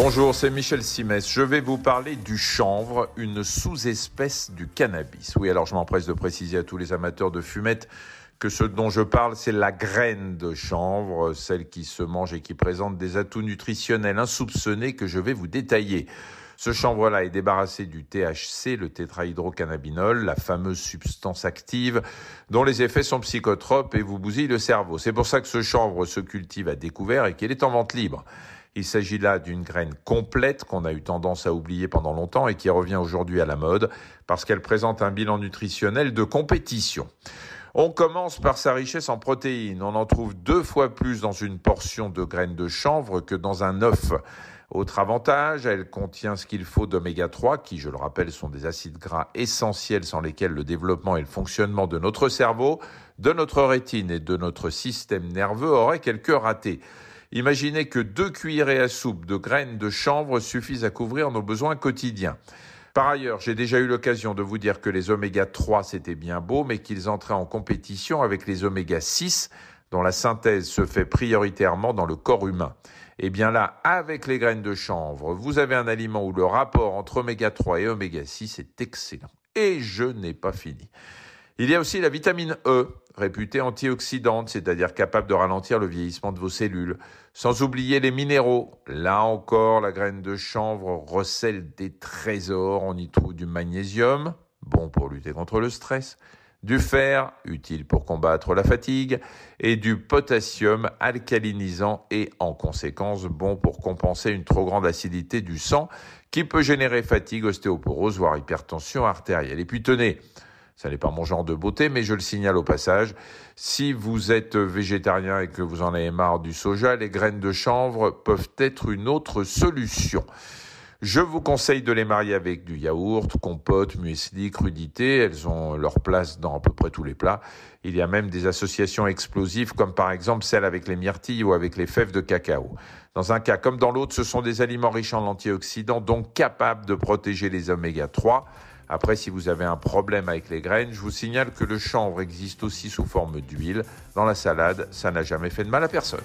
Bonjour, c'est Michel Simès. Je vais vous parler du chanvre, une sous-espèce du cannabis. Oui, alors je m'empresse de préciser à tous les amateurs de fumette que ce dont je parle, c'est la graine de chanvre, celle qui se mange et qui présente des atouts nutritionnels insoupçonnés que je vais vous détailler. Ce chanvre-là est débarrassé du THC, le tétrahydrocannabinol, la fameuse substance active dont les effets sont psychotropes et vous bousillent le cerveau. C'est pour ça que ce chanvre se cultive à découvert et qu'il est en vente libre. Il s'agit là d'une graine complète qu'on a eu tendance à oublier pendant longtemps et qui revient aujourd'hui à la mode parce qu'elle présente un bilan nutritionnel de compétition. On commence par sa richesse en protéines. On en trouve deux fois plus dans une portion de graines de chanvre que dans un œuf. Autre avantage, elle contient ce qu'il faut d'oméga 3, qui, je le rappelle, sont des acides gras essentiels sans lesquels le développement et le fonctionnement de notre cerveau, de notre rétine et de notre système nerveux auraient quelque raté. Imaginez que deux cuillerées à soupe de graines de chanvre suffisent à couvrir nos besoins quotidiens. Par ailleurs, j'ai déjà eu l'occasion de vous dire que les oméga 3 c'était bien beau, mais qu'ils entraient en compétition avec les oméga 6, dont la synthèse se fait prioritairement dans le corps humain. Eh bien là, avec les graines de chanvre, vous avez un aliment où le rapport entre oméga 3 et oméga 6 est excellent. Et je n'ai pas fini. Il y a aussi la vitamine E, réputée antioxydante, c'est-à-dire capable de ralentir le vieillissement de vos cellules. Sans oublier les minéraux. Là encore, la graine de chanvre recèle des trésors. On y trouve du magnésium, bon pour lutter contre le stress, du fer, utile pour combattre la fatigue, et du potassium alcalinisant et en conséquence bon pour compenser une trop grande acidité du sang qui peut générer fatigue, ostéoporose, voire hypertension artérielle. Et puis tenez, ça n'est pas mon genre de beauté, mais je le signale au passage. Si vous êtes végétarien et que vous en avez marre du soja, les graines de chanvre peuvent être une autre solution. Je vous conseille de les marier avec du yaourt, compote, muesli, crudité. Elles ont leur place dans à peu près tous les plats. Il y a même des associations explosives comme par exemple celle avec les myrtilles ou avec les fèves de cacao. Dans un cas comme dans l'autre, ce sont des aliments riches en antioxydants, donc capables de protéger les oméga 3. Après, si vous avez un problème avec les graines, je vous signale que le chanvre existe aussi sous forme d'huile. Dans la salade, ça n'a jamais fait de mal à personne.